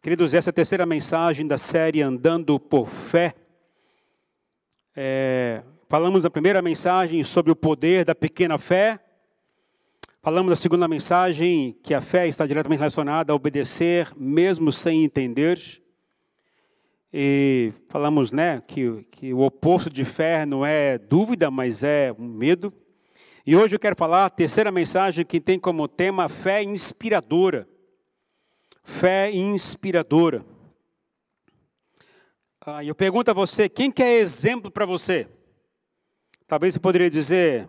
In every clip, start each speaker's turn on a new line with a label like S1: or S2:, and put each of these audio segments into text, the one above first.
S1: Queridos, essa é a terceira mensagem da série Andando por Fé. É, falamos na primeira mensagem sobre o poder da pequena fé. Falamos na segunda mensagem que a fé está diretamente relacionada a obedecer, mesmo sem entender. E falamos né, que, que o oposto de fé não é dúvida, mas é medo. E hoje eu quero falar a terceira mensagem que tem como tema fé inspiradora. Fé inspiradora. Ah, eu pergunto a você, quem que é exemplo para você? Talvez você poderia dizer,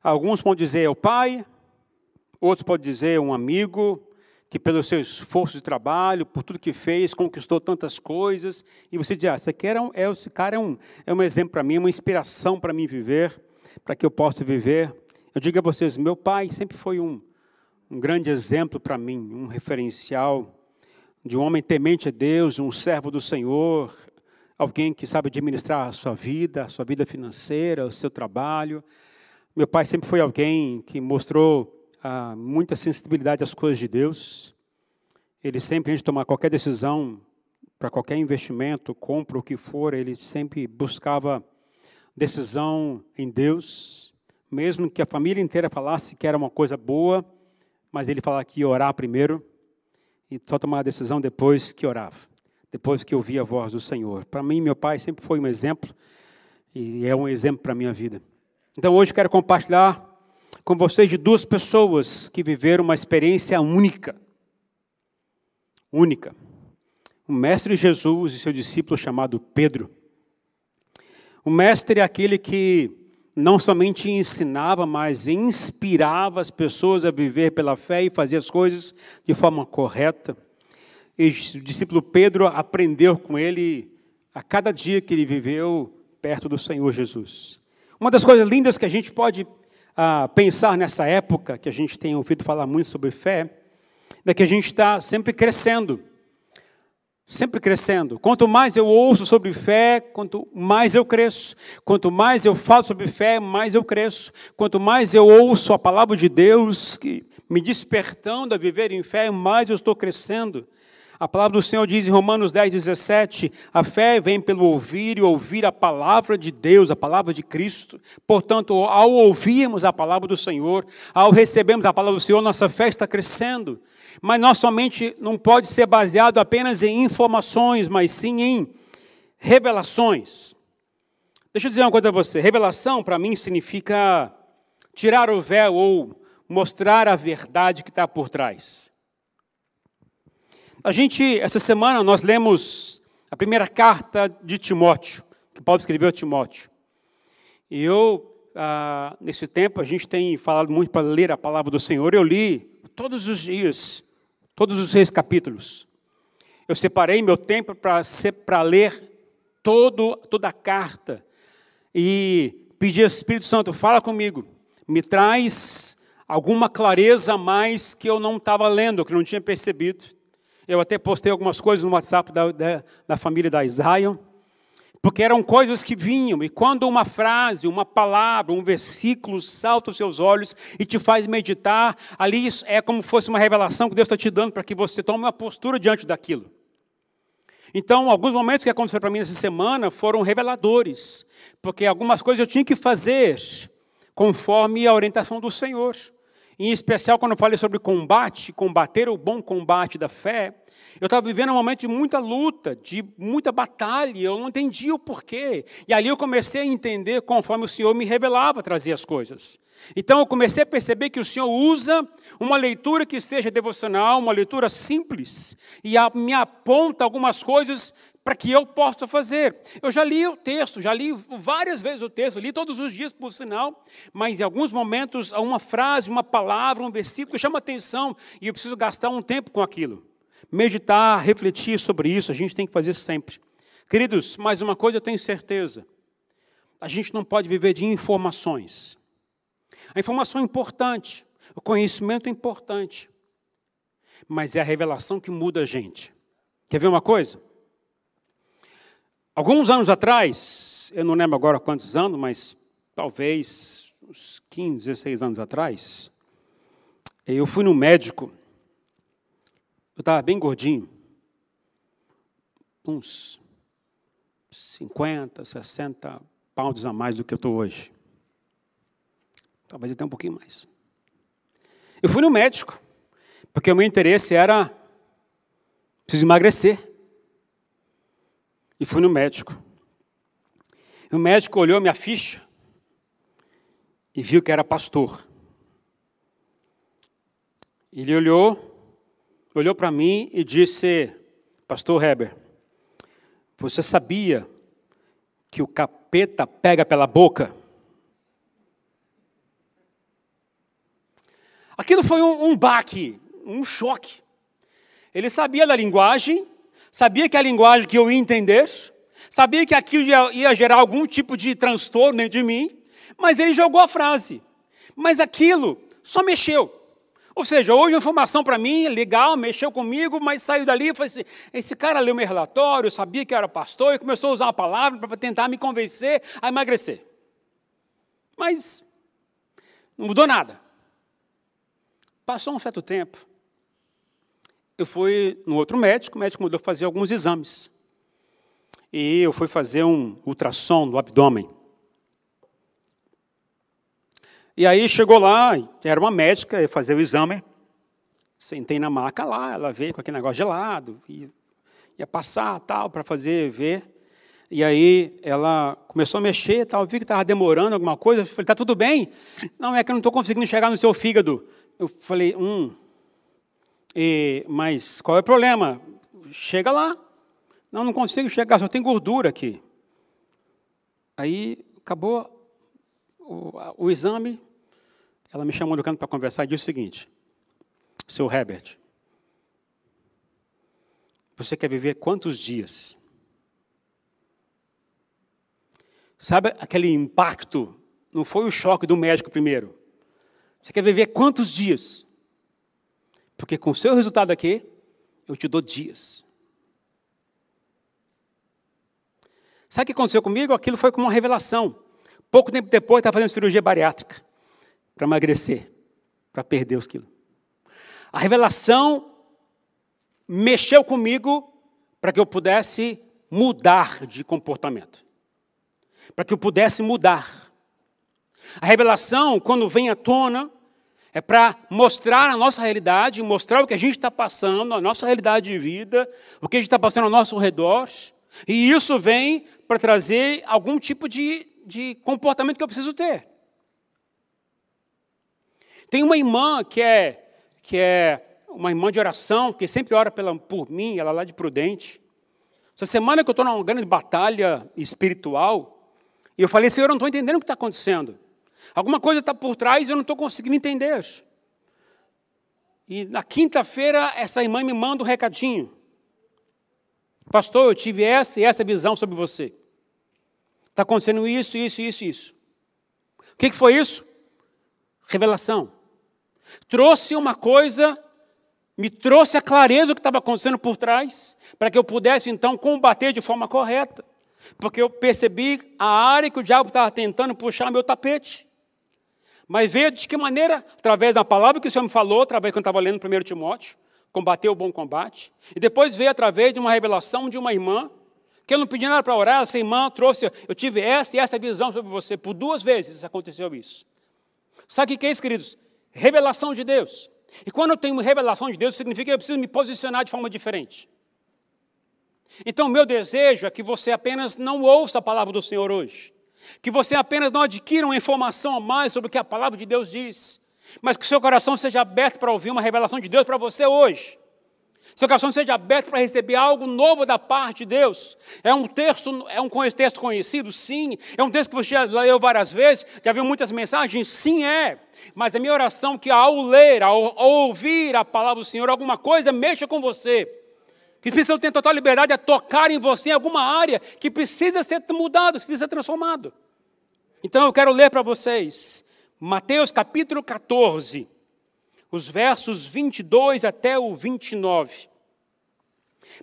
S1: alguns podem dizer o pai, outros podem dizer um amigo, que pelo seu esforço de trabalho, por tudo que fez, conquistou tantas coisas, e você diz, ah, esse, aqui um, é, esse cara é um, é um exemplo para mim, uma inspiração para mim viver, para que eu possa viver. Eu digo a vocês, meu pai sempre foi um, um grande exemplo para mim, um referencial de um homem temente a Deus, um servo do Senhor, alguém que sabe administrar a sua vida, a sua vida financeira, o seu trabalho. Meu pai sempre foi alguém que mostrou ah, muita sensibilidade às coisas de Deus. Ele sempre, antes de tomar qualquer decisão, para qualquer investimento, compra o que for, ele sempre buscava decisão em Deus, mesmo que a família inteira falasse que era uma coisa boa, mas ele falava que orar primeiro e só tomar a decisão depois que orava, depois que ouvia a voz do Senhor. Para mim, meu pai sempre foi um exemplo e é um exemplo para a minha vida. Então hoje quero compartilhar com vocês de duas pessoas que viveram uma experiência única. Única. O Mestre Jesus e seu discípulo chamado Pedro. O Mestre é aquele que não somente ensinava, mas inspirava as pessoas a viver pela fé e fazer as coisas de forma correta. E o discípulo Pedro aprendeu com ele a cada dia que ele viveu perto do Senhor Jesus. Uma das coisas lindas que a gente pode ah, pensar nessa época, que a gente tem ouvido falar muito sobre fé, é que a gente está sempre crescendo sempre crescendo. Quanto mais eu ouço sobre fé, quanto mais eu cresço. Quanto mais eu falo sobre fé, mais eu cresço. Quanto mais eu ouço a palavra de Deus, que me despertando a viver em fé, mais eu estou crescendo. A palavra do Senhor diz em Romanos 10, 17: a fé vem pelo ouvir e ouvir a palavra de Deus, a palavra de Cristo. Portanto, ao ouvirmos a palavra do Senhor, ao recebermos a palavra do Senhor, nossa fé está crescendo. Mas nossa mente não pode ser baseado apenas em informações, mas sim em revelações. Deixa eu dizer uma coisa a você: revelação para mim significa tirar o véu ou mostrar a verdade que está por trás. A gente, essa semana, nós lemos a primeira carta de Timóteo, que Paulo escreveu a Timóteo. E eu, ah, nesse tempo, a gente tem falado muito para ler a palavra do Senhor. Eu li todos os dias todos os seis capítulos. Eu separei meu tempo para ler todo, toda a carta e pedi ao Espírito Santo, fala comigo, me traz alguma clareza a mais que eu não estava lendo, que eu não tinha percebido. Eu até postei algumas coisas no WhatsApp da, da, da família da Israel porque eram coisas que vinham, e quando uma frase, uma palavra, um versículo salta aos seus olhos e te faz meditar, ali é como se fosse uma revelação que Deus está te dando para que você tome uma postura diante daquilo. Então, alguns momentos que aconteceram para mim essa semana foram reveladores, porque algumas coisas eu tinha que fazer conforme a orientação do Senhor. Em especial quando eu falei sobre combate, combater o bom combate da fé, eu estava vivendo um momento de muita luta, de muita batalha, eu não entendia o porquê. E ali eu comecei a entender conforme o Senhor me revelava trazer as coisas. Então eu comecei a perceber que o Senhor usa uma leitura que seja devocional, uma leitura simples, e me aponta algumas coisas para que eu possa fazer. Eu já li o texto, já li várias vezes o texto, li todos os dias, por sinal, mas em alguns momentos uma frase, uma palavra, um versículo chama atenção e eu preciso gastar um tempo com aquilo meditar, refletir sobre isso, a gente tem que fazer sempre. Queridos, mais uma coisa eu tenho certeza: a gente não pode viver de informações. A informação é importante, o conhecimento é importante, mas é a revelação que muda a gente. Quer ver uma coisa? Alguns anos atrás, eu não lembro agora quantos anos, mas talvez uns 15, 16 anos atrás, eu fui no médico eu estava bem gordinho. uns 50, 60 pounds a mais do que eu estou hoje. Talvez até um pouquinho mais. Eu fui no médico, porque o meu interesse era preciso emagrecer. E fui no médico. E o médico olhou minha ficha e viu que era pastor. Ele olhou, olhou para mim e disse: Pastor Heber, você sabia que o capeta pega pela boca? Aquilo foi um, um baque, um choque. Ele sabia da linguagem, sabia que a linguagem que eu ia entender, sabia que aquilo ia, ia gerar algum tipo de transtorno dentro de mim, mas ele jogou a frase. Mas aquilo só mexeu. Ou seja, houve informação para mim, legal, mexeu comigo, mas saiu dali e falei assim: esse cara leu meu relatório, sabia que era pastor e começou a usar uma palavra para tentar me convencer a emagrecer. Mas não mudou nada. Passou um certo tempo, eu fui no outro médico, o médico mandou fazer alguns exames. E eu fui fazer um ultrassom do abdômen. E aí chegou lá, era uma médica, ia fazer o exame. Sentei na maca lá, ela veio com aquele negócio gelado, ia, passar tal, para fazer, ver. E aí ela começou a mexer, tal, vi que estava demorando alguma coisa. Eu falei, está tudo bem? Não, é que eu não estou conseguindo chegar no seu fígado. Eu falei, hum, e, mas qual é o problema? Chega lá. Não, não consigo chegar, só tem gordura aqui. Aí acabou o, o exame, ela me chamou no canto para conversar e disse o seguinte: Seu Herbert, você quer viver quantos dias? Sabe aquele impacto? Não foi o choque do médico primeiro. Você quer viver quantos dias? Porque com o seu resultado aqui, eu te dou dias. Sabe o que aconteceu comigo? Aquilo foi como uma revelação. Pouco tempo depois, estava fazendo cirurgia bariátrica para emagrecer, para perder os quilos. A revelação mexeu comigo para que eu pudesse mudar de comportamento, para que eu pudesse mudar. A revelação, quando vem à tona, é para mostrar a nossa realidade, mostrar o que a gente está passando, a nossa realidade de vida, o que a gente está passando ao nosso redor. E isso vem para trazer algum tipo de, de comportamento que eu preciso ter. Tem uma irmã que é, que é uma irmã de oração, que sempre ora pela, por mim, ela lá de Prudente. Essa semana que eu estou numa grande batalha espiritual, e eu falei, Senhor, eu não estou entendendo o que está acontecendo. Alguma coisa está por trás e eu não estou conseguindo entender. E na quinta-feira, essa irmã me manda um recadinho. Pastor, eu tive essa e essa visão sobre você. Está acontecendo isso, isso, isso, isso. O que, que foi isso? Revelação. Trouxe uma coisa, me trouxe a clareza do que estava acontecendo por trás, para que eu pudesse então combater de forma correta. Porque eu percebi a área que o diabo estava tentando puxar meu tapete. Mas veio de que maneira? Através da palavra que o Senhor me falou, através que eu estava lendo 1 Timóteo, combater o bom combate. E depois veio através de uma revelação de uma irmã, que eu não pedi nada para orar, essa irmã trouxe, eu tive essa e essa visão sobre você. Por duas vezes aconteceu isso. Sabe o que é isso, queridos? Revelação de Deus. E quando eu tenho revelação de Deus, significa que eu preciso me posicionar de forma diferente. Então, meu desejo é que você apenas não ouça a palavra do Senhor hoje, que você apenas não adquira uma informação a mais sobre o que a palavra de Deus diz, mas que seu coração seja aberto para ouvir uma revelação de Deus para você hoje. Seu coração seja aberto para receber algo novo da parte de Deus. É um texto, é um texto conhecido, sim. É um texto que você já leu várias vezes, já viu muitas mensagens, sim é. Mas a minha oração é que ao ler, ao ouvir a palavra do Senhor, alguma coisa mexa com você que precisa ter total liberdade a tocar em você em alguma área que precisa ser mudado, que precisa ser transformado. Então eu quero ler para vocês Mateus capítulo 14, os versos 22 até o 29.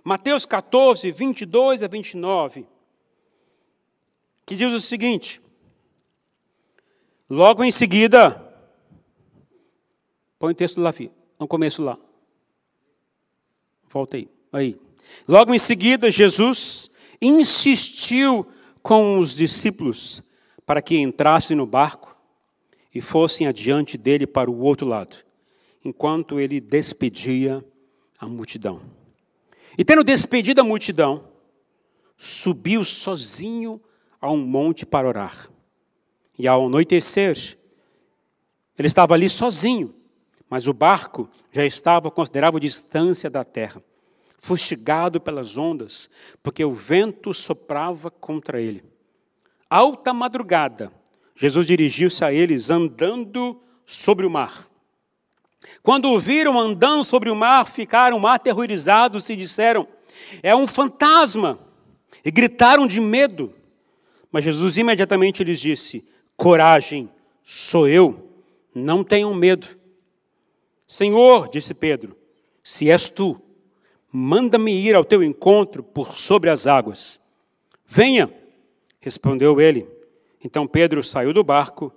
S1: Mateus 14, 22 a 29, que diz o seguinte: Logo em seguida, põe o texto lá, filho, no começo lá. Volta aí. Aí. Logo em seguida, Jesus insistiu com os discípulos para que entrassem no barco e fossem adiante dele para o outro lado, enquanto ele despedia a multidão. E tendo despedido a multidão, subiu sozinho a um monte para orar. E ao anoitecer, ele estava ali sozinho, mas o barco já estava a considerável distância da terra, fustigado pelas ondas, porque o vento soprava contra ele. Alta madrugada, Jesus dirigiu-se a eles andando sobre o mar. Quando o viram andando sobre o mar, ficaram aterrorizados e disseram: É um fantasma! E gritaram de medo. Mas Jesus imediatamente lhes disse: Coragem, sou eu, não tenham medo. Senhor, disse Pedro, se és tu, manda-me ir ao teu encontro por sobre as águas. Venha, respondeu ele. Então Pedro saiu do barco,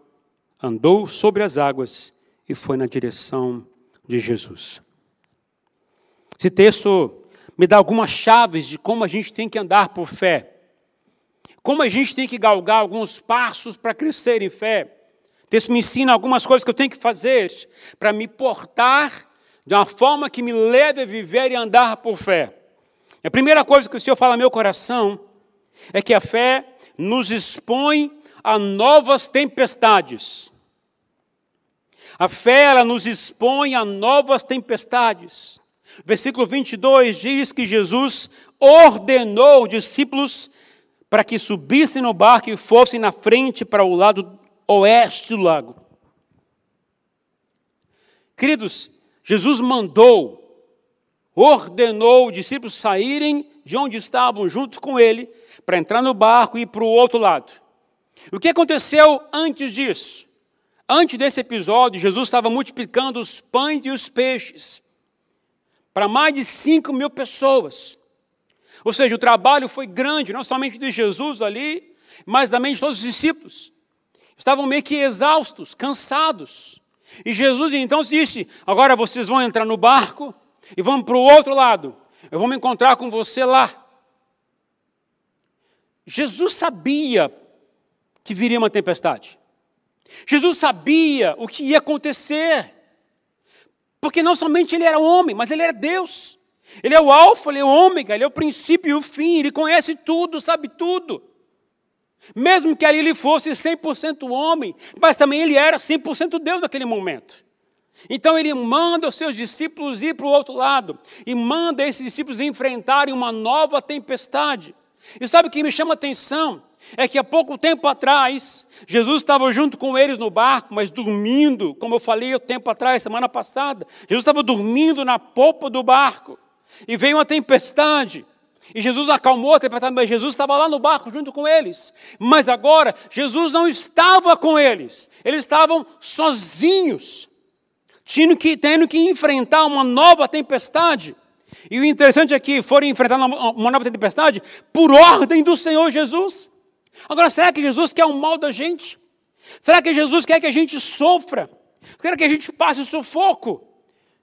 S1: andou sobre as águas e foi na direção de Jesus. Esse texto me dá algumas chaves de como a gente tem que andar por fé. Como a gente tem que galgar alguns passos para crescer em fé. O texto me ensina algumas coisas que eu tenho que fazer para me portar de uma forma que me leve a viver e andar por fé. A primeira coisa que o Senhor fala ao meu coração é que a fé nos expõe a novas tempestades. A fé ela nos expõe a novas tempestades. Versículo 22 diz que Jesus ordenou os discípulos para que subissem no barco e fossem na frente para o lado oeste do lago. Queridos, Jesus mandou, ordenou os discípulos saírem de onde estavam junto com ele, para entrar no barco e ir para o outro lado. O que aconteceu antes disso? Antes desse episódio, Jesus estava multiplicando os pães e os peixes para mais de 5 mil pessoas. Ou seja, o trabalho foi grande, não somente de Jesus ali, mas também de todos os discípulos. Estavam meio que exaustos, cansados. E Jesus então disse: Agora vocês vão entrar no barco e vão para o outro lado. Eu vou me encontrar com você lá. Jesus sabia que viria uma tempestade. Jesus sabia o que ia acontecer. Porque não somente ele era homem, mas ele era Deus. Ele é o alfa, ele é o ômega, ele é o princípio e o fim, ele conhece tudo, sabe tudo. Mesmo que ali ele fosse 100% homem, mas também ele era 100% Deus naquele momento. Então ele manda os seus discípulos ir para o outro lado e manda esses discípulos enfrentarem uma nova tempestade. E sabe o que me chama a atenção? É que há pouco tempo atrás, Jesus estava junto com eles no barco, mas dormindo, como eu falei o tempo atrás, semana passada. Jesus estava dormindo na popa do barco. E veio uma tempestade. E Jesus acalmou a tempestade, mas Jesus estava lá no barco junto com eles. Mas agora, Jesus não estava com eles. Eles estavam sozinhos, tendo que, tendo que enfrentar uma nova tempestade. E o interessante é que foram enfrentar uma nova tempestade por ordem do Senhor Jesus. Agora, será que Jesus quer o mal da gente? Será que Jesus quer que a gente sofra? Quer que a gente passe sufoco?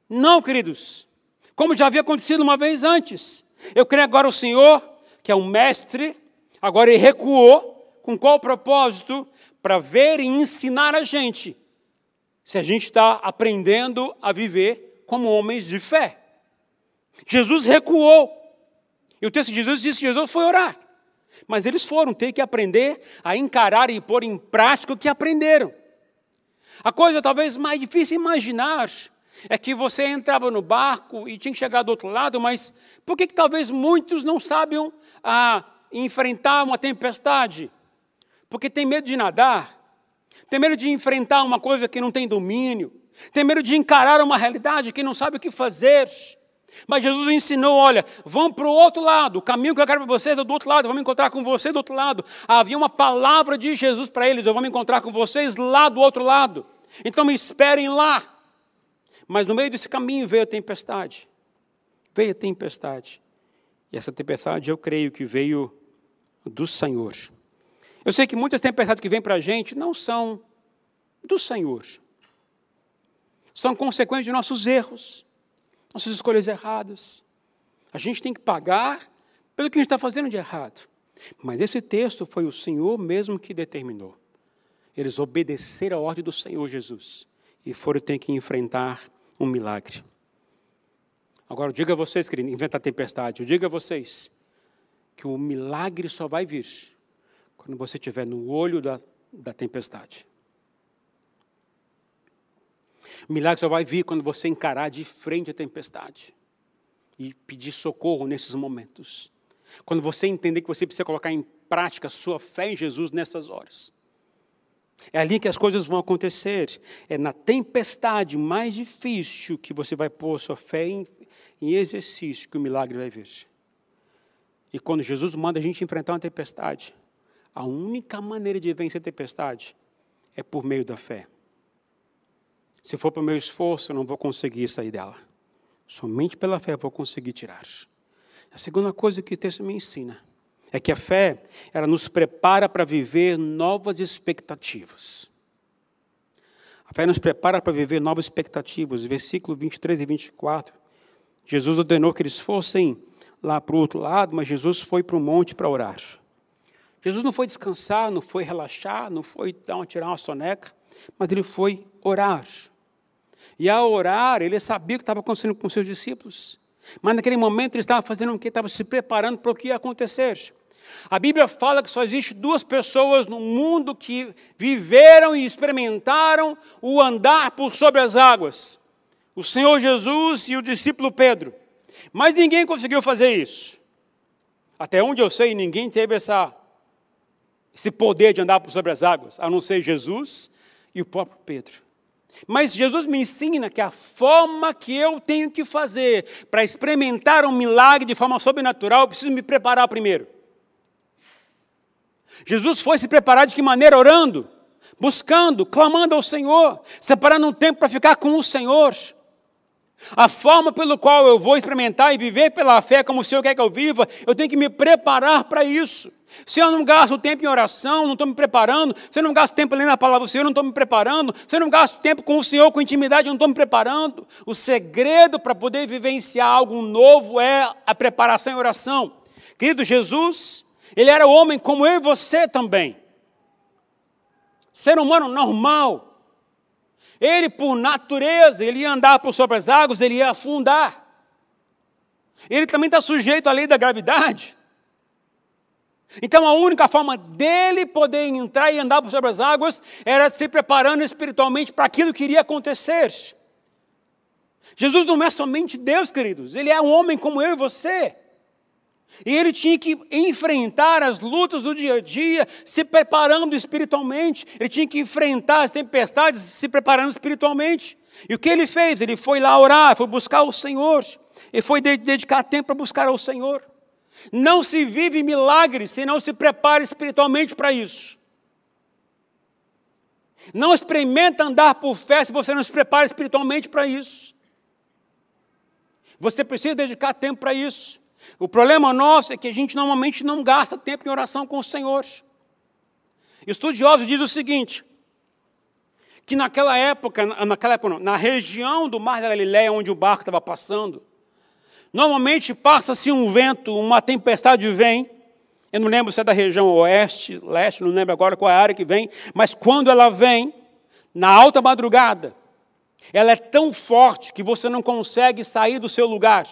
S1: Não, queridos. Como já havia acontecido uma vez antes. Eu creio agora o Senhor, que é o mestre, agora ele recuou. Com qual propósito? Para ver e ensinar a gente se a gente está aprendendo a viver como homens de fé. Jesus recuou. E o texto de Jesus diz que Jesus foi orar. Mas eles foram ter que aprender a encarar e pôr em prática o que aprenderam. A coisa talvez mais difícil imaginar é que você entrava no barco e tinha que chegar do outro lado, mas por que, que talvez muitos não sabem a enfrentar uma tempestade? Porque tem medo de nadar, tem medo de enfrentar uma coisa que não tem domínio, tem medo de encarar uma realidade que não sabe o que fazer. Mas Jesus ensinou: olha, vão para o outro lado, o caminho que eu quero para vocês é do outro lado, vamos encontrar com vocês do outro lado. Havia uma palavra de Jesus para eles: eu vou me encontrar com vocês lá do outro lado. Então me esperem lá. Mas no meio desse caminho veio a tempestade. Veio a tempestade. E essa tempestade eu creio que veio do Senhor. Eu sei que muitas tempestades que vêm para a gente não são do Senhor. São consequências de nossos erros nossas escolhas erradas. A gente tem que pagar pelo que a gente está fazendo de errado. Mas esse texto foi o Senhor mesmo que determinou. Eles obedeceram a ordem do Senhor Jesus e foram ter que enfrentar um milagre. Agora, eu digo a vocês, querido, inventa a tempestade, eu digo a vocês que o milagre só vai vir quando você estiver no olho da, da tempestade. O milagre só vai vir quando você encarar de frente a tempestade e pedir socorro nesses momentos. Quando você entender que você precisa colocar em prática a sua fé em Jesus nessas horas. É ali que as coisas vão acontecer. É na tempestade mais difícil que você vai pôr sua fé em, em exercício que o milagre vai vir. E quando Jesus manda a gente enfrentar uma tempestade, a única maneira de vencer a tempestade é por meio da fé. Se for para o meu esforço, eu não vou conseguir sair dela. Somente pela fé eu vou conseguir tirar. A segunda coisa que o texto me ensina é que a fé, ela nos prepara para viver novas expectativas. A fé nos prepara para viver novas expectativas. Versículo 23 e 24. Jesus ordenou que eles fossem lá para o outro lado, mas Jesus foi para o monte para orar. Jesus não foi descansar, não foi relaxar, não foi dar uma, tirar uma soneca, mas ele foi orar. E ao orar, ele sabia o que estava acontecendo com seus discípulos. Mas naquele momento ele estava fazendo o que? Estava se preparando para o que ia acontecer. A Bíblia fala que só existe duas pessoas no mundo que viveram e experimentaram o andar por sobre as águas: o Senhor Jesus e o discípulo Pedro. Mas ninguém conseguiu fazer isso. Até onde eu sei, ninguém teve essa esse poder de andar por sobre as águas, a não ser Jesus e o próprio Pedro. Mas Jesus me ensina que a forma que eu tenho que fazer para experimentar um milagre de forma sobrenatural, eu preciso me preparar primeiro. Jesus foi se preparar de que maneira? Orando, buscando, clamando ao Senhor, separando um tempo para ficar com o Senhor. A forma pelo qual eu vou experimentar e viver pela fé como o Senhor quer que eu viva, eu tenho que me preparar para isso. Se eu não gasto tempo em oração, não estou me preparando. Se eu não gasto tempo lendo a palavra do Senhor, não estou me preparando. Se eu não gasto tempo com o Senhor, com intimidade, não estou me preparando. O segredo para poder vivenciar algo novo é a preparação e oração. Querido Jesus, ele era homem como eu e você também. Ser humano normal. Ele, por natureza, ele ia andar por sobre as águas, ele ia afundar. Ele também está sujeito à lei da gravidade. Então a única forma dele poder entrar e andar por sobre as águas era se preparando espiritualmente para aquilo que iria acontecer. Jesus não é somente Deus, queridos, ele é um homem como eu e você. E ele tinha que enfrentar as lutas do dia a dia, se preparando espiritualmente. Ele tinha que enfrentar as tempestades, se preparando espiritualmente. E o que ele fez? Ele foi lá orar, foi buscar o Senhor. Ele foi dedicar tempo para buscar ao Senhor. Não se vive milagre se não se prepara espiritualmente para isso. Não experimenta andar por fé se você não se prepara espiritualmente para isso. Você precisa dedicar tempo para isso. O problema nosso é que a gente normalmente não gasta tempo em oração com o Senhor. Estudiosos dizem o seguinte: que naquela época, naquela época, na região do Mar da Galileia, onde o barco estava passando, Normalmente passa-se um vento, uma tempestade vem. Eu não lembro se é da região oeste, leste, não lembro agora qual é a área que vem, mas quando ela vem, na alta madrugada, ela é tão forte que você não consegue sair do seu lugar.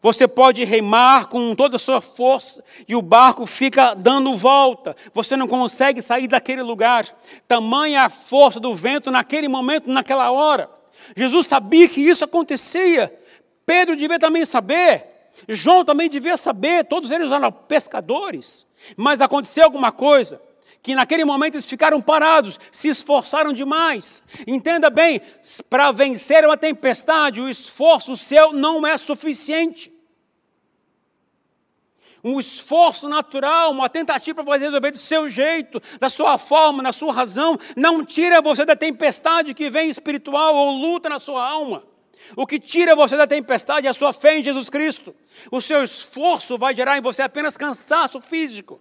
S1: Você pode remar com toda a sua força e o barco fica dando volta. Você não consegue sair daquele lugar. Tamanha a força do vento naquele momento, naquela hora. Jesus sabia que isso acontecia. Pedro devia também saber, João também devia saber, todos eles eram pescadores. Mas aconteceu alguma coisa que naquele momento eles ficaram parados, se esforçaram demais. Entenda bem, para vencer uma tempestade, o esforço seu não é suficiente. Um esforço natural, uma tentativa para você resolver do seu jeito, da sua forma, na sua razão, não tira você da tempestade que vem espiritual ou luta na sua alma. O que tira você da tempestade é a sua fé em Jesus Cristo. O seu esforço vai gerar em você apenas cansaço físico.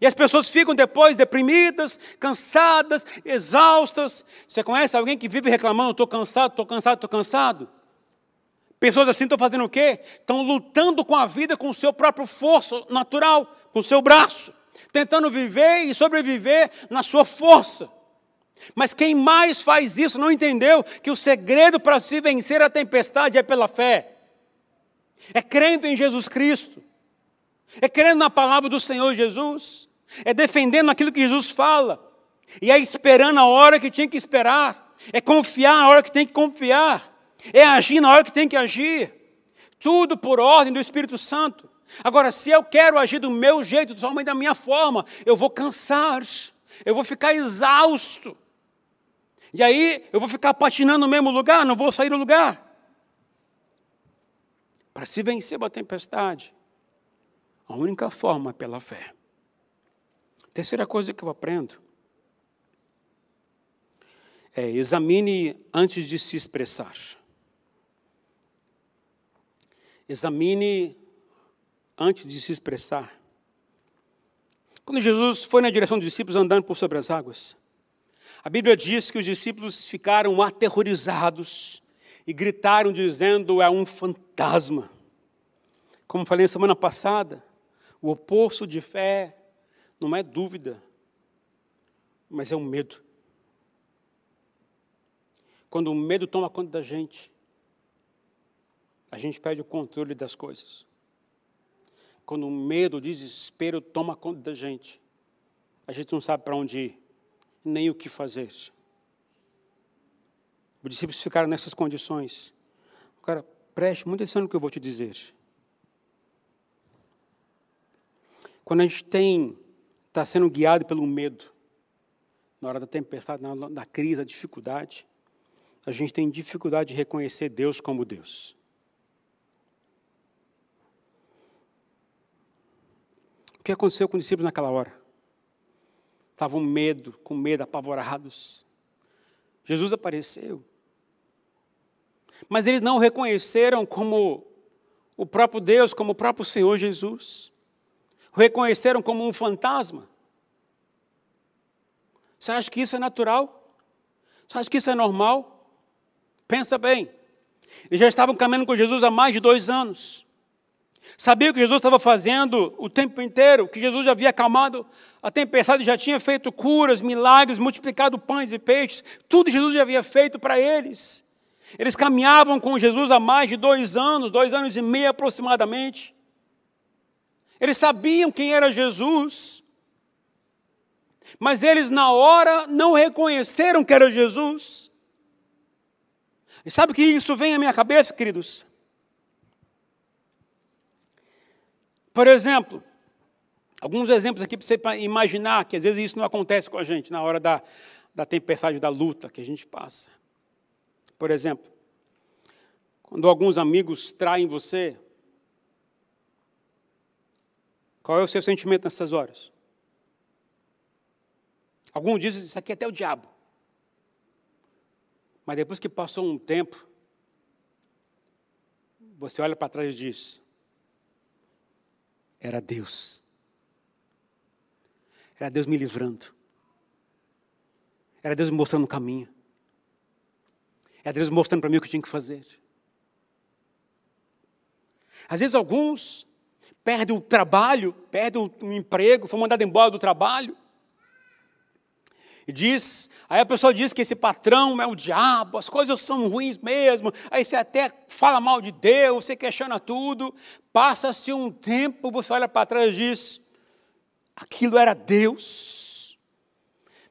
S1: E as pessoas ficam depois deprimidas, cansadas, exaustas. Você conhece alguém que vive reclamando: estou cansado, estou cansado, estou cansado? Pessoas assim estão fazendo o quê? Estão lutando com a vida com o seu próprio força natural, com o seu braço, tentando viver e sobreviver na sua força. Mas quem mais faz isso não entendeu que o segredo para se vencer a tempestade é pela fé. É crendo em Jesus Cristo. É crendo na palavra do Senhor Jesus. É defendendo aquilo que Jesus fala. E é esperando a hora que tinha que esperar. É confiar na hora que tem que confiar. É agir na hora que tem que agir. Tudo por ordem do Espírito Santo. Agora, se eu quero agir do meu jeito, somente da minha forma, eu vou cansar. Eu vou ficar exausto. E aí eu vou ficar patinando no mesmo lugar, não vou sair do lugar. Para se vencer a tempestade, a única forma é pela fé. Terceira coisa que eu aprendo é examine antes de se expressar. Examine antes de se expressar. Quando Jesus foi na direção dos discípulos andando por sobre as águas, a Bíblia diz que os discípulos ficaram aterrorizados e gritaram dizendo: é um fantasma. Como falei semana passada, o oposto de fé não é dúvida, mas é o medo. Quando o medo toma conta da gente, a gente perde o controle das coisas. Quando o medo, o desespero toma conta da gente, a gente não sabe para onde ir nem o que fazer. Os discípulos ficaram nessas condições. Cara, preste muita atenção no que eu vou te dizer. Quando a gente tem, está sendo guiado pelo medo, na hora da tempestade, na, da crise, da dificuldade, a gente tem dificuldade de reconhecer Deus como Deus. O que aconteceu com os discípulos naquela hora? estavam medo, com medo, apavorados. Jesus apareceu. Mas eles não reconheceram como o próprio Deus, como o próprio Senhor Jesus. Reconheceram como um fantasma. Você acha que isso é natural? Você acha que isso é normal? Pensa bem. Eles já estavam caminhando com Jesus há mais de dois anos. Sabia o que Jesus estava fazendo o tempo inteiro, que Jesus já havia acalmado a tempestade, já tinha feito curas, milagres, multiplicado pães e peixes, tudo Jesus já havia feito para eles. Eles caminhavam com Jesus há mais de dois anos, dois anos e meio aproximadamente. Eles sabiam quem era Jesus, mas eles na hora não reconheceram que era Jesus. E sabe o que isso vem à minha cabeça, queridos? Por exemplo, alguns exemplos aqui para você imaginar que às vezes isso não acontece com a gente na hora da, da tempestade, da luta que a gente passa. Por exemplo, quando alguns amigos traem você, qual é o seu sentimento nessas horas? Alguns dizem isso aqui é até o diabo. Mas depois que passou um tempo, você olha para trás e diz: era Deus. Era Deus me livrando. Era Deus me mostrando o caminho. Era Deus mostrando para mim o que eu tinha que fazer. Às vezes alguns perdem o trabalho, perdem o emprego, foram mandados embora do trabalho. E diz, aí a pessoa diz que esse patrão é o diabo, as coisas são ruins mesmo, aí você até fala mal de Deus, você questiona tudo, passa-se um tempo, você olha para trás e diz, aquilo era Deus,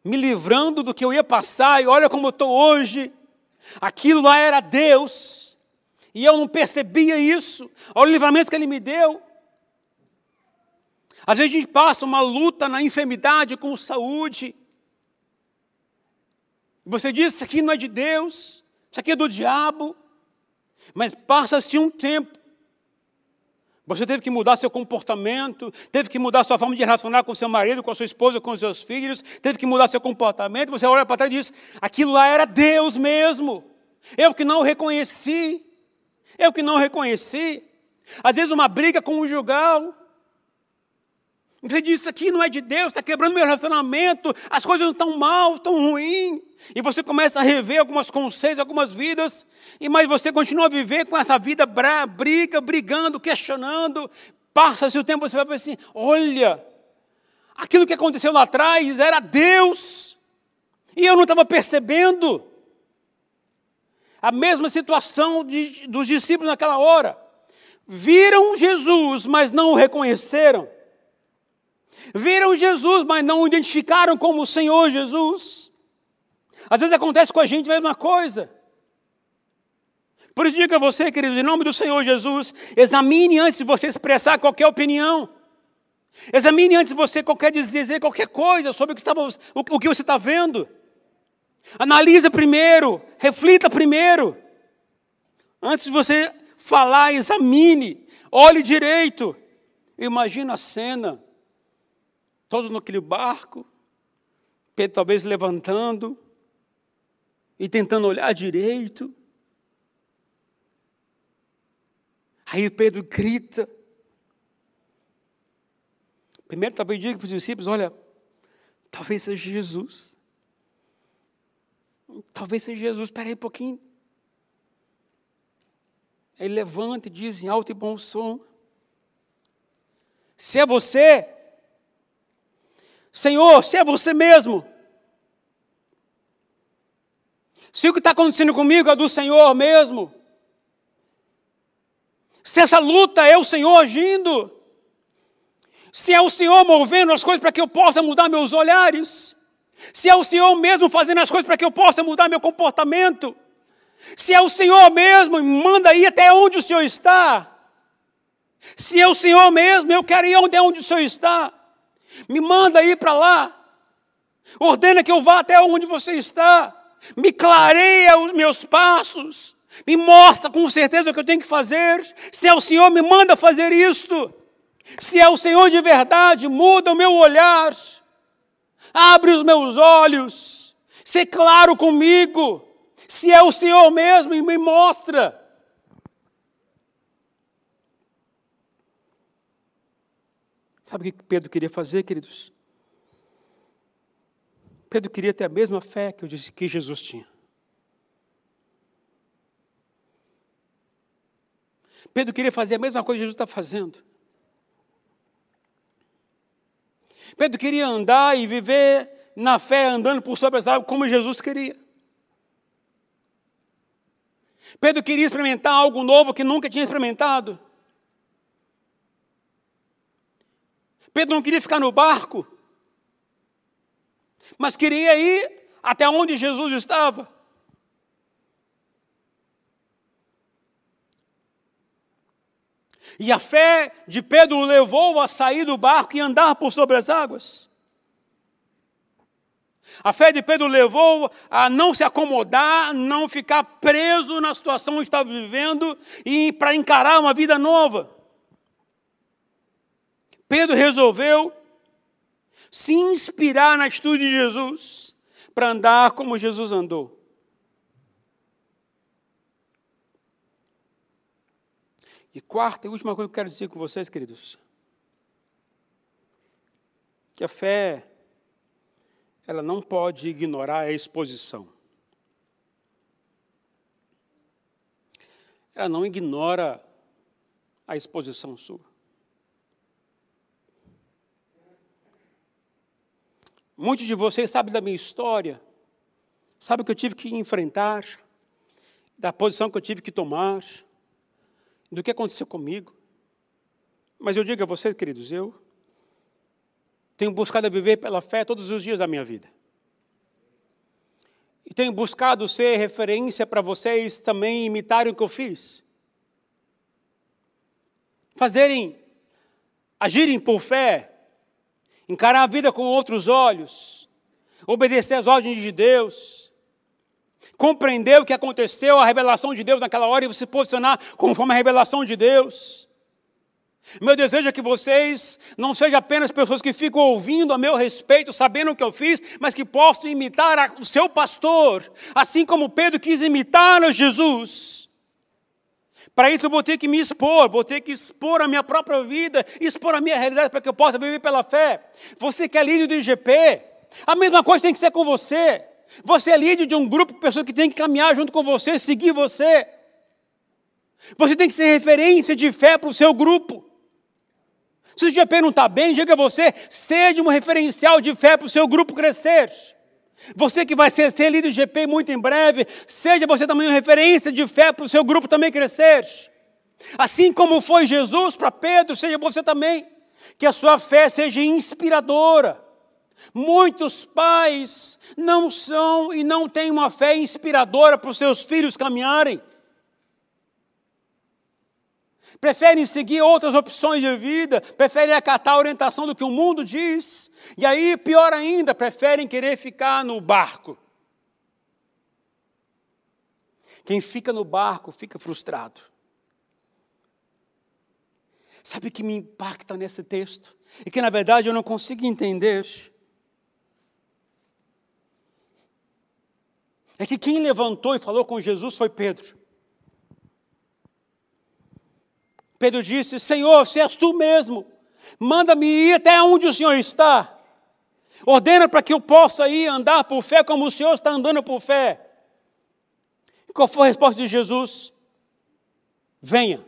S1: me livrando do que eu ia passar, e olha como eu estou hoje, aquilo lá era Deus, e eu não percebia isso, olha o livramento que Ele me deu. Às vezes a gente passa uma luta na enfermidade com saúde, você diz: Isso aqui não é de Deus, isso aqui é do diabo. Mas passa-se um tempo. Você teve que mudar seu comportamento, teve que mudar sua forma de relacionar com seu marido, com a sua esposa, com seus filhos, teve que mudar seu comportamento. Você olha para trás e diz: aquilo lá era Deus mesmo. Eu que não reconheci. Eu que não reconheci. Às vezes, uma briga conjugal. Você diz, isso aqui não é de Deus, está quebrando meu relacionamento, as coisas estão mal, estão ruins. E você começa a rever algumas conceitos, algumas vidas, e mas você continua a viver com essa vida briga, brigando, questionando. Passa-se o tempo, você vai pensar assim: olha, aquilo que aconteceu lá atrás era Deus, e eu não estava percebendo. A mesma situação de, dos discípulos naquela hora. Viram Jesus, mas não o reconheceram. Viram Jesus, mas não o identificaram como o Senhor Jesus. Às vezes acontece com a gente a mesma coisa. Por isso digo a você, querido, em nome do Senhor Jesus, examine antes de você expressar qualquer opinião. Examine antes de você qualquer dizer qualquer coisa sobre o que, estava, o que você está vendo. Analisa primeiro, reflita primeiro. Antes de você falar, examine, olhe direito. Imagina a cena todos naquele barco, Pedro talvez levantando e tentando olhar direito. Aí Pedro grita. Primeiro, talvez diga para os discípulos: olha, talvez seja Jesus. Talvez seja Jesus, espera aí um pouquinho. Aí levanta e diz em alto e bom som: Se é você, Senhor, se é você mesmo. Se o que está acontecendo comigo é do Senhor mesmo. Se essa luta é o Senhor agindo. Se é o Senhor movendo as coisas para que eu possa mudar meus olhares. Se é o Senhor mesmo fazendo as coisas para que eu possa mudar meu comportamento. Se é o Senhor mesmo, manda aí até onde o Senhor está. Se é o Senhor mesmo, eu quero ir até onde o Senhor está. Me manda ir para lá. Ordena que eu vá até onde você está. Me clareia os meus passos. Me mostra com certeza o que eu tenho que fazer. Se é o Senhor, me manda fazer isto. Se é o Senhor de verdade, muda o meu olhar. Abre os meus olhos. Ser claro comigo. Se é o Senhor mesmo, me mostra. Sabe o que Pedro queria fazer, queridos? Pedro queria ter a mesma fé que, eu disse, que Jesus tinha. Pedro queria fazer a mesma coisa que Jesus está fazendo. Pedro queria andar e viver na fé, andando por sobre as águas, como Jesus queria. Pedro queria experimentar algo novo que nunca tinha experimentado. Pedro não queria ficar no barco, mas queria ir até onde Jesus estava. E a fé de Pedro o levou a sair do barco e andar por sobre as águas. A fé de Pedro levou a não se acomodar, não ficar preso na situação que estava vivendo e para encarar uma vida nova. Pedro resolveu se inspirar na atitude de Jesus para andar como Jesus andou. E quarta e última coisa que eu quero dizer com vocês, queridos, que a fé ela não pode ignorar a exposição. Ela não ignora a exposição sua. Muitos de vocês sabem da minha história, sabem o que eu tive que enfrentar, da posição que eu tive que tomar, do que aconteceu comigo. Mas eu digo a vocês, queridos, eu tenho buscado viver pela fé todos os dias da minha vida. E tenho buscado ser referência para vocês também imitarem o que eu fiz. Fazerem, agirem por fé, encarar a vida com outros olhos, obedecer às ordens de Deus, compreender o que aconteceu, a revelação de Deus naquela hora e se posicionar conforme a revelação de Deus. Meu desejo é que vocês não sejam apenas pessoas que ficam ouvindo a meu respeito, sabendo o que eu fiz, mas que possam imitar o seu pastor, assim como Pedro quis imitar a Jesus. Para isso eu vou ter que me expor, vou ter que expor a minha própria vida, expor a minha realidade para que eu possa viver pela fé. Você que é líder do IGP, a mesma coisa tem que ser com você. Você é líder de um grupo de pessoas que tem que caminhar junto com você, seguir você. Você tem que ser referência de fé para o seu grupo. Se o IGP não está bem, diga a você, seja um referencial de fé para o seu grupo crescer. Você que vai ser, ser líder de GP muito em breve, seja você também uma referência de fé para o seu grupo também crescer. Assim como foi Jesus para Pedro, seja você também. Que a sua fé seja inspiradora. Muitos pais não são e não têm uma fé inspiradora para os seus filhos caminharem preferem seguir outras opções de vida, preferem acatar a orientação do que o mundo diz, e aí, pior ainda, preferem querer ficar no barco. Quem fica no barco fica frustrado. Sabe o que me impacta nesse texto? E que na verdade eu não consigo entender. É que quem levantou e falou com Jesus foi Pedro. Pedro disse: Senhor, se és tu mesmo, manda-me ir até onde o Senhor está. Ordena para que eu possa ir andar por fé como o Senhor está andando por fé. Qual foi a resposta de Jesus? Venha.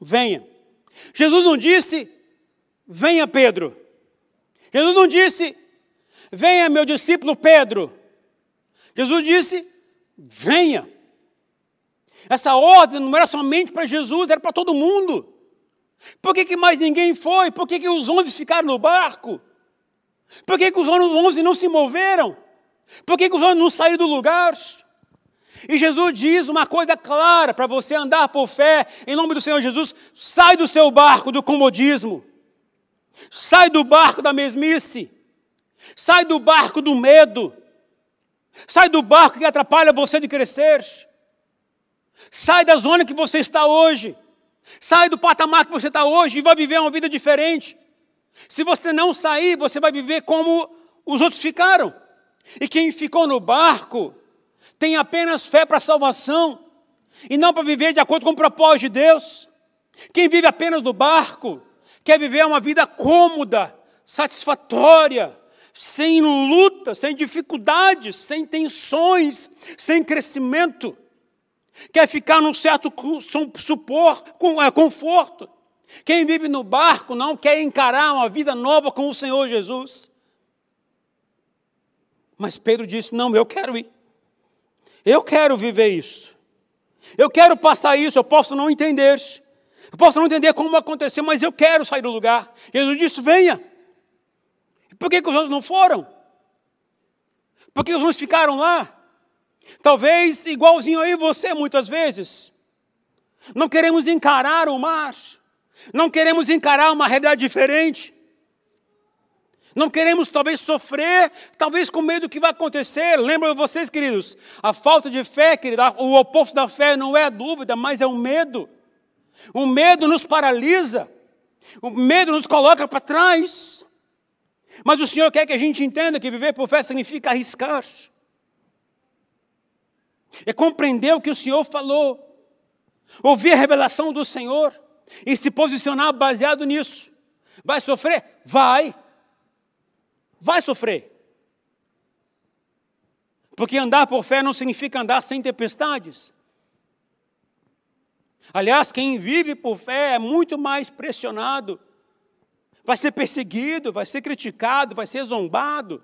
S1: Venha. Jesus não disse, venha Pedro. Jesus não disse, venha meu discípulo Pedro. Jesus disse, venha. Essa ordem não era somente para Jesus, era para todo mundo. Por que, que mais ninguém foi? Por que, que os onze ficaram no barco? Por que, que os onze não se moveram? Por que, que os onze não saíram do lugar? E Jesus diz uma coisa clara para você andar por fé, em nome do Senhor Jesus: sai do seu barco do comodismo, sai do barco da mesmice, sai do barco do medo, sai do barco que atrapalha você de crescer. Sai da zona que você está hoje. Sai do patamar que você está hoje e vai viver uma vida diferente. Se você não sair, você vai viver como os outros ficaram. E quem ficou no barco tem apenas fé para a salvação e não para viver de acordo com o propósito de Deus. Quem vive apenas no barco quer viver uma vida cômoda, satisfatória, sem luta, sem dificuldades, sem tensões, sem crescimento quer ficar num certo supor, é, conforto. Quem vive no barco não quer encarar uma vida nova com o Senhor Jesus. Mas Pedro disse: Não, eu quero ir. Eu quero viver isso. Eu quero passar isso. Eu posso não entender. Eu posso não entender como aconteceu, mas eu quero sair do lugar. Jesus disse: Venha. Por que, que os outros não foram? Por que os outros ficaram lá? Talvez igualzinho aí você muitas vezes. Não queremos encarar o mar. Não queremos encarar uma realidade diferente. Não queremos talvez sofrer, talvez com medo do que vai acontecer. Lembra vocês, queridos? A falta de fé, querido, o oposto da fé não é a dúvida, mas é o medo. O medo nos paralisa. O medo nos coloca para trás. Mas o Senhor quer que a gente entenda que viver por fé significa arriscar é compreender o que o Senhor falou, ouvir a revelação do Senhor e se posicionar baseado nisso. Vai sofrer? Vai. Vai sofrer. Porque andar por fé não significa andar sem tempestades. Aliás, quem vive por fé é muito mais pressionado, vai ser perseguido, vai ser criticado, vai ser zombado.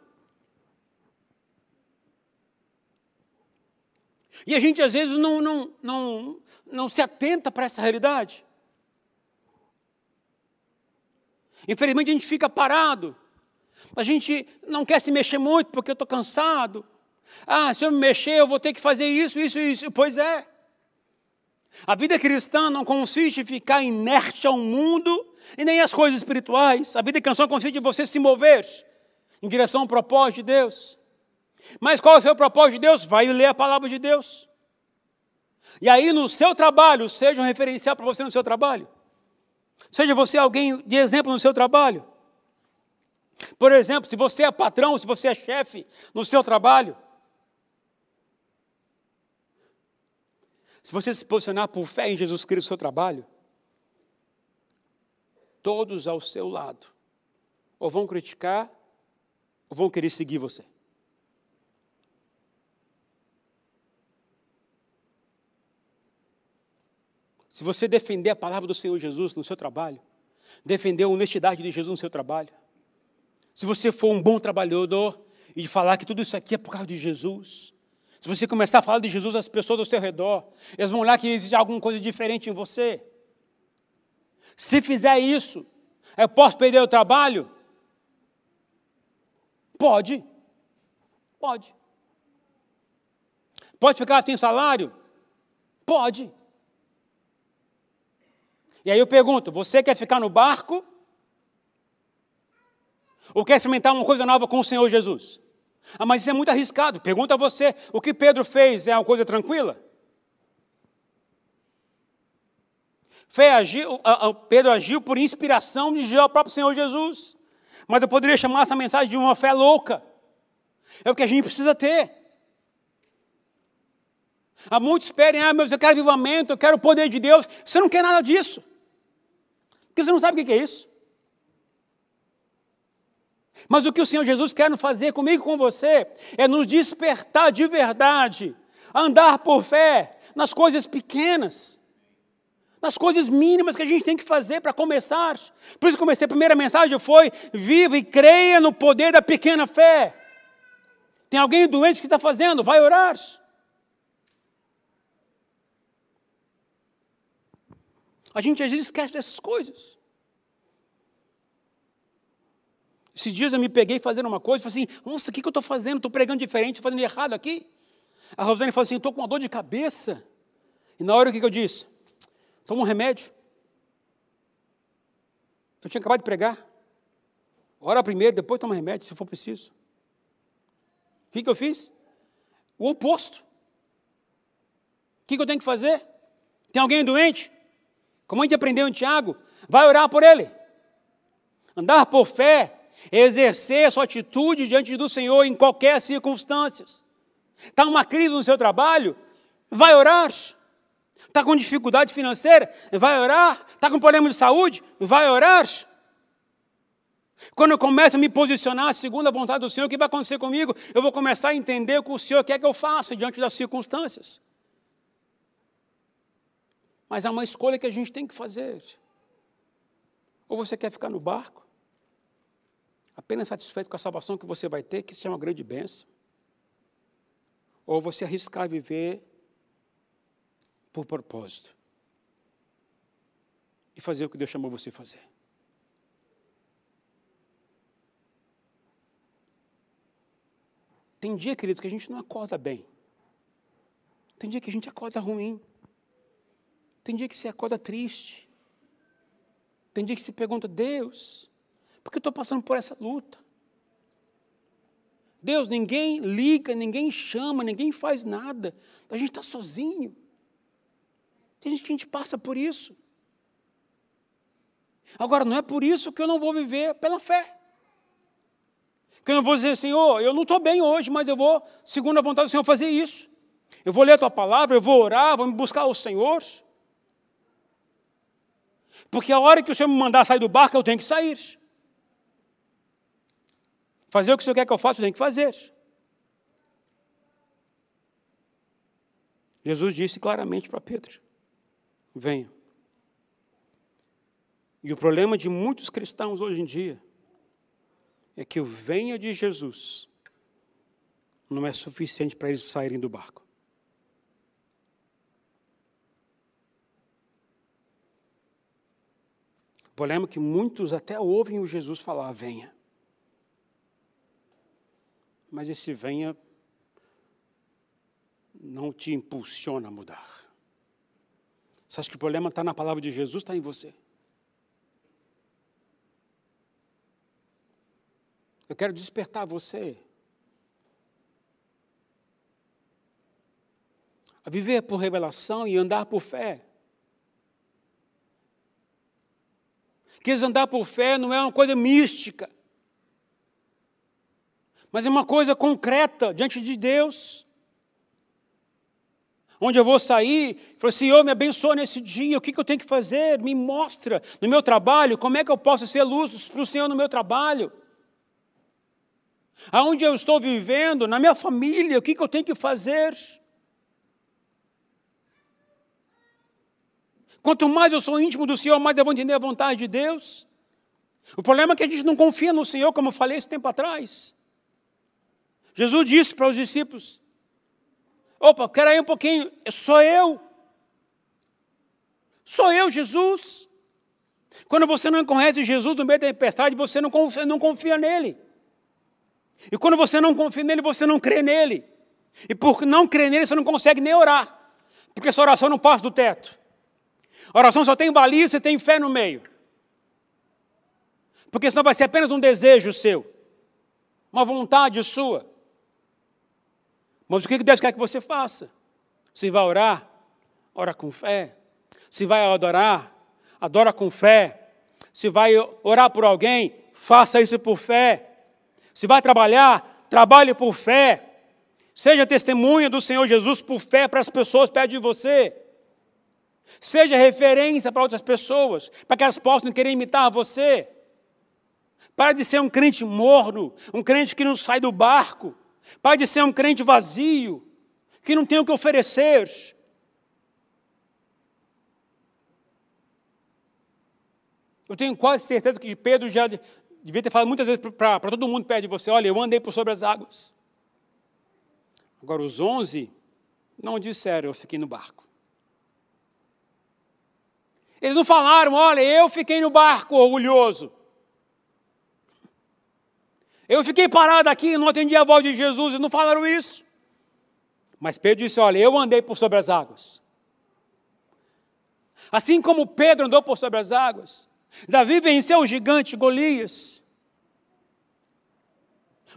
S1: E a gente às vezes não, não, não, não se atenta para essa realidade. Infelizmente a gente fica parado. A gente não quer se mexer muito porque eu estou cansado. Ah, se eu me mexer, eu vou ter que fazer isso, isso, isso. Pois é. A vida cristã não consiste em ficar inerte ao mundo e nem às coisas espirituais. A vida cristã consiste em você se mover em direção ao propósito de Deus. Mas qual é o propósito de Deus? Vai ler a palavra de Deus. E aí, no seu trabalho, seja um referencial para você no seu trabalho. Seja você alguém de exemplo no seu trabalho. Por exemplo, se você é patrão, se você é chefe no seu trabalho. Se você se posicionar por fé em Jesus Cristo no seu trabalho, todos ao seu lado ou vão criticar ou vão querer seguir você. Se você defender a palavra do Senhor Jesus no seu trabalho, defender a honestidade de Jesus no seu trabalho, se você for um bom trabalhador e falar que tudo isso aqui é por causa de Jesus, se você começar a falar de Jesus às pessoas ao seu redor, elas vão olhar que existe alguma coisa diferente em você. Se fizer isso, eu posso perder o trabalho? Pode. Pode. Pode ficar sem salário? Pode. E aí eu pergunto: você quer ficar no barco? Ou quer experimentar uma coisa nova com o Senhor Jesus? Ah, mas isso é muito arriscado. Pergunta a você: o que Pedro fez é uma coisa tranquila? Agiu, Pedro agiu por inspiração de o próprio Senhor Jesus. Mas eu poderia chamar essa mensagem de uma fé louca. É o que a gente precisa ter. Há muitos esperem, ah, mas eu quero avivamento, eu quero o poder de Deus. Você não quer nada disso. Porque você não sabe o que é isso. Mas o que o Senhor Jesus quer fazer comigo e com você é nos despertar de verdade, andar por fé nas coisas pequenas, nas coisas mínimas que a gente tem que fazer para começar. Por isso comecei a primeira mensagem foi: viva e creia no poder da pequena fé. Tem alguém doente que está fazendo? Vai orar. A gente às vezes esquece dessas coisas. Esses dias eu me peguei fazendo uma coisa, falei assim, nossa, o que, que eu estou fazendo? Estou pregando diferente, estou fazendo errado aqui. A Rosane falou assim, estou com uma dor de cabeça. E na hora o que, eu disse? Toma um remédio. Eu tinha acabado de pregar. Ora primeiro, depois toma remédio, se for preciso. O que, que eu fiz? O oposto. O que, que eu tenho que fazer? Tem alguém doente? Como a gente aprendeu em Tiago, vai orar por ele. Andar por fé, exercer a sua atitude diante do Senhor em qualquer circunstância. Está uma crise no seu trabalho? Vai orar. Está com dificuldade financeira? Vai orar. Está com problema de saúde? Vai orar. Quando eu começo a me posicionar segundo a vontade do Senhor, o que vai acontecer comigo? Eu vou começar a entender o que o Senhor quer que eu faça diante das circunstâncias. Mas há uma escolha que a gente tem que fazer. Ou você quer ficar no barco, apenas satisfeito com a salvação que você vai ter, que isso é uma grande bênção. Ou você arriscar viver por propósito. E fazer o que Deus chamou você fazer. Tem dia, queridos, que a gente não acorda bem. Tem dia que a gente acorda ruim. Tem dia que você acorda triste. Tem dia que se pergunta, Deus, por que estou passando por essa luta? Deus, ninguém liga, ninguém chama, ninguém faz nada. A gente está sozinho. Tem gente que a gente passa por isso. Agora, não é por isso que eu não vou viver pela fé. Que eu não vou dizer, Senhor, eu não estou bem hoje, mas eu vou, segundo a vontade do Senhor, fazer isso. Eu vou ler a tua palavra, eu vou orar, vou me buscar o Senhor. Porque a hora que o Senhor me mandar sair do barco, eu tenho que sair. Fazer o que o Senhor quer que eu faça, eu tenho que fazer. Jesus disse claramente para Pedro: Venha. E o problema de muitos cristãos hoje em dia é que o venha de Jesus não é suficiente para eles saírem do barco. Problema que muitos até ouvem o Jesus falar: venha. Mas esse venha não te impulsiona a mudar. Você acha que o problema está na palavra de Jesus, está em você? Eu quero despertar você a viver por revelação e andar por fé. Que andar por fé não é uma coisa mística, mas é uma coisa concreta diante de Deus. onde eu vou sair, falou, Senhor, me abençoa nesse dia, o que, eu tenho que fazer? Me mostra no meu trabalho, como é que eu posso ser luz para o Senhor no meu trabalho? Aonde eu estou vivendo, na minha família, o que eu tenho que fazer? Quanto mais eu sou íntimo do Senhor, mais eu vou entender a vontade de Deus. O problema é que a gente não confia no Senhor, como eu falei esse tempo atrás. Jesus disse para os discípulos: Opa, quero aí um pouquinho, sou eu. Sou eu, Jesus. Quando você não conhece Jesus no meio da tempestade, você não confia, não confia nele. E quando você não confia nele, você não crê nele. E por não crer nele, você não consegue nem orar. Porque sua oração não passa do teto. Oração só tem baliza e tem fé no meio. Porque senão vai ser apenas um desejo seu, uma vontade sua. Mas o que Deus quer que você faça? Se vai orar, ora com fé. Se vai adorar, adora com fé. Se vai orar por alguém, faça isso por fé. Se vai trabalhar, trabalhe por fé. Seja testemunha do Senhor Jesus por fé para as pessoas perto de você. Seja referência para outras pessoas, para que elas possam querer imitar você. Para de ser um crente morno, um crente que não sai do barco. Para de ser um crente vazio, que não tem o que oferecer. Eu tenho quase certeza que Pedro já devia ter falado muitas vezes para todo mundo perto de você: olha, eu andei por sobre as águas. Agora, os onze não disseram, eu fiquei no barco. Eles não falaram, olha, eu fiquei no barco orgulhoso. Eu fiquei parado aqui, não atendi a voz de Jesus, e não falaram isso. Mas Pedro disse: Olha, eu andei por sobre as águas. Assim como Pedro andou por sobre as águas, Davi venceu o gigante Golias.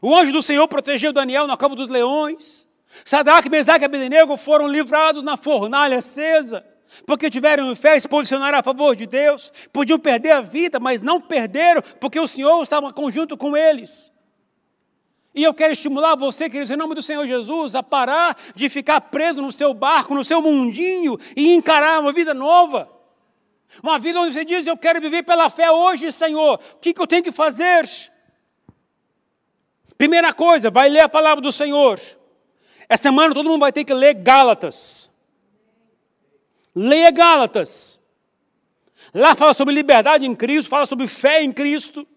S1: O anjo do Senhor protegeu Daniel na cova dos leões. Sadraque, Mesaque e Abednego foram livrados na fornalha acesa, porque tiveram fé se posicionaram a favor de Deus. Podiam perder a vida, mas não perderam, porque o Senhor estava conjunto com eles. E eu quero estimular você, queridos, em nome do Senhor Jesus, a parar de ficar preso no seu barco, no seu mundinho e encarar uma vida nova. Uma vida onde você diz: Eu quero viver pela fé hoje, Senhor. O que, que eu tenho que fazer? Primeira coisa, vai ler a palavra do Senhor. Essa semana todo mundo vai ter que ler Gálatas. Leia Gálatas. Lá fala sobre liberdade em Cristo, fala sobre fé em Cristo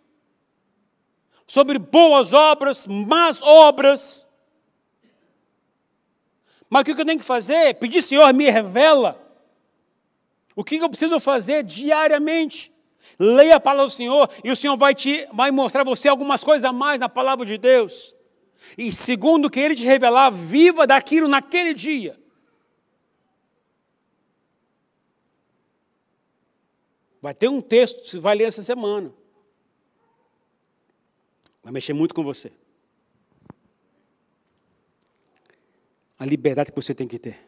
S1: sobre boas obras, más obras. Mas o que eu tenho que fazer? Pedir, Senhor, me revela. O que eu preciso fazer diariamente? Leia a palavra do Senhor e o Senhor vai te vai mostrar você algumas coisas a mais na palavra de Deus. E segundo o que ele te revelar, viva daquilo naquele dia. Vai ter um texto que você vai ler essa semana. Vai mexer muito com você. A liberdade que você tem que ter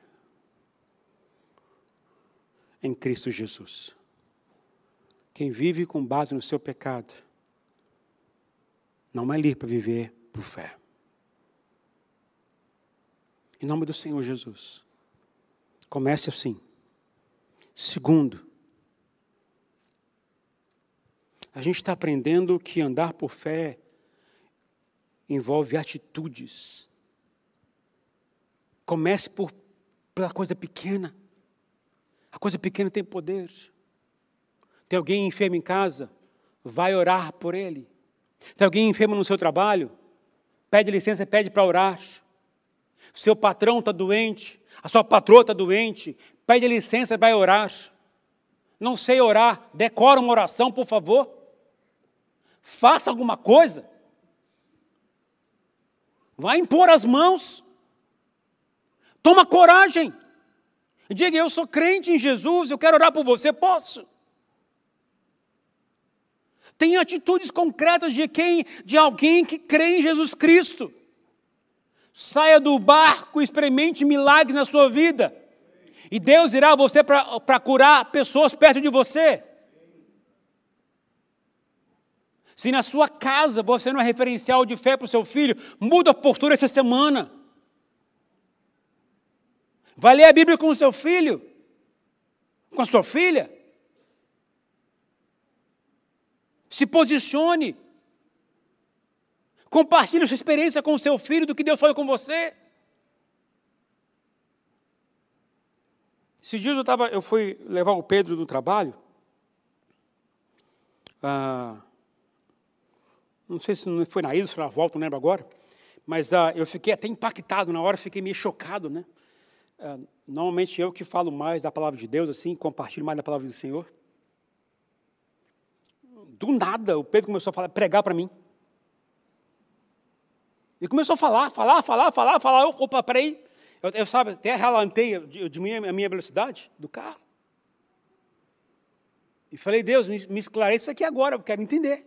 S1: em Cristo Jesus. Quem vive com base no seu pecado não é livre para viver por fé. Em nome do Senhor Jesus. Comece assim. Segundo, a gente está aprendendo que andar por fé envolve atitudes. Comece por, pela coisa pequena. A coisa pequena tem poder. Tem alguém enfermo em casa? Vai orar por ele. Tem alguém enfermo no seu trabalho? Pede licença, pede para orar. Seu patrão está doente, a sua patroa está doente, pede licença, vai orar. Não sei orar, decora uma oração, por favor. Faça alguma coisa. Vai impor as mãos. Toma coragem. Diga, eu sou crente em Jesus, eu quero orar por você, posso? Tem atitudes concretas de quem, de alguém que crê em Jesus Cristo. Saia do barco, experimente milagres na sua vida. E Deus irá você para curar pessoas perto de você. Se na sua casa você não é referencial de fé para o seu filho, muda a postura essa semana. Vai ler a Bíblia com o seu filho, com a sua filha. Se posicione. Compartilhe sua experiência com o seu filho do que Deus falou com você. Esses dias eu, tava, eu fui levar o Pedro no trabalho. Ah, não sei se foi na ida, se foi na volta, não lembro agora. Mas ah, eu fiquei até impactado na hora, fiquei meio chocado, né? Ah, normalmente eu que falo mais da palavra de Deus, assim, compartilho mais da palavra do Senhor. Do nada, o Pedro começou a falar, pregar para mim. E começou a falar, falar, falar, falar, falar. Eu, opa, peraí, eu, eu sabe, até relantei, eu diminuí a minha velocidade do carro. E falei, Deus, me, me esclareça aqui agora, eu quero entender.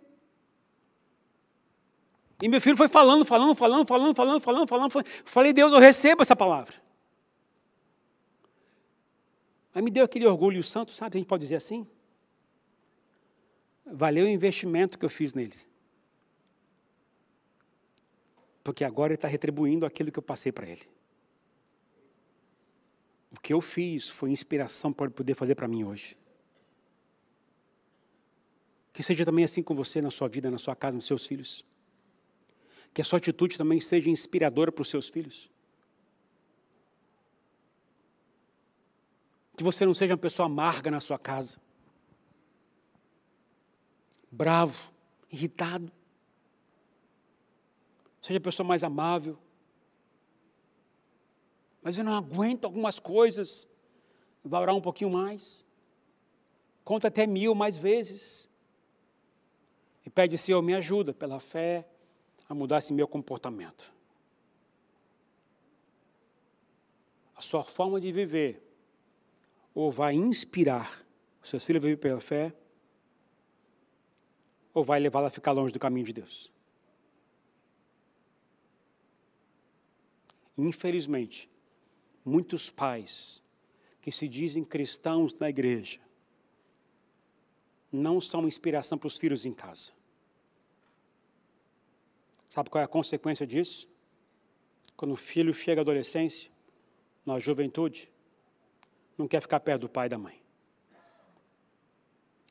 S1: E meu filho foi falando, falando, falando, falando, falando, falando, falando. Falei, Deus, eu recebo essa palavra. Aí me deu aquele orgulho santo, sabe? A gente pode dizer assim. Valeu o investimento que eu fiz neles. Porque agora ele está retribuindo aquilo que eu passei para ele. O que eu fiz foi inspiração para ele poder fazer para mim hoje. Que seja também assim com você na sua vida, na sua casa, nos seus filhos. Que a sua atitude também seja inspiradora para os seus filhos. Que você não seja uma pessoa amarga na sua casa. Bravo, irritado. Seja a pessoa mais amável, mas eu não aguento algumas coisas. Vai orar um pouquinho mais. Conta até mil mais vezes. E pede, Senhor, me ajuda pela fé a mudar esse meu comportamento. A sua forma de viver ou vai inspirar o seu filho a viver pela fé, ou vai levá-lo a ficar longe do caminho de Deus. Infelizmente, muitos pais que se dizem cristãos na igreja não são inspiração para os filhos em casa. Sabe qual é a consequência disso? Quando o filho chega à adolescência, na juventude, não quer ficar perto do pai e da mãe.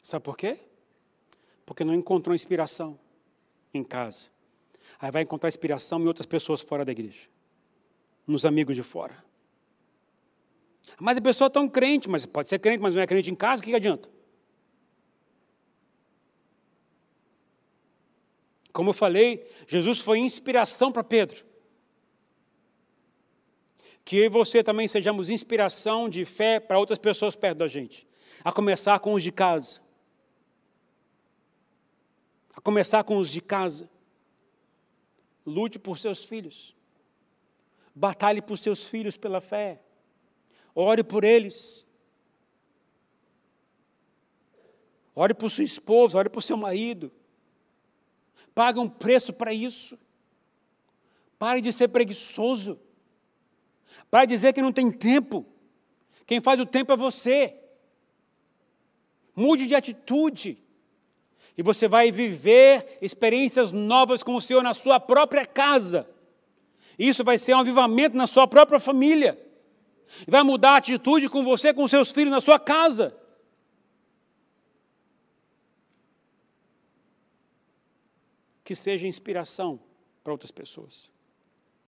S1: Sabe por quê? Porque não encontrou inspiração em casa. Aí vai encontrar inspiração em outras pessoas fora da igreja, nos amigos de fora. Mas a pessoa é tão crente, mas pode ser crente, mas não é crente em casa, o que, que adianta? Como eu falei, Jesus foi inspiração para Pedro. Que eu e você também sejamos inspiração de fé para outras pessoas perto da gente. A começar com os de casa. A começar com os de casa. Lute por seus filhos. Batalhe por seus filhos pela fé. Ore por eles. Ore por sua esposa, ore por seu marido. Pague um preço para isso. Pare de ser preguiçoso. Pare de dizer que não tem tempo. Quem faz o tempo é você. Mude de atitude. E você vai viver experiências novas com o Senhor na sua própria casa. Isso vai ser um avivamento na sua própria família vai mudar a atitude com você, com seus filhos na sua casa. Que seja inspiração para outras pessoas.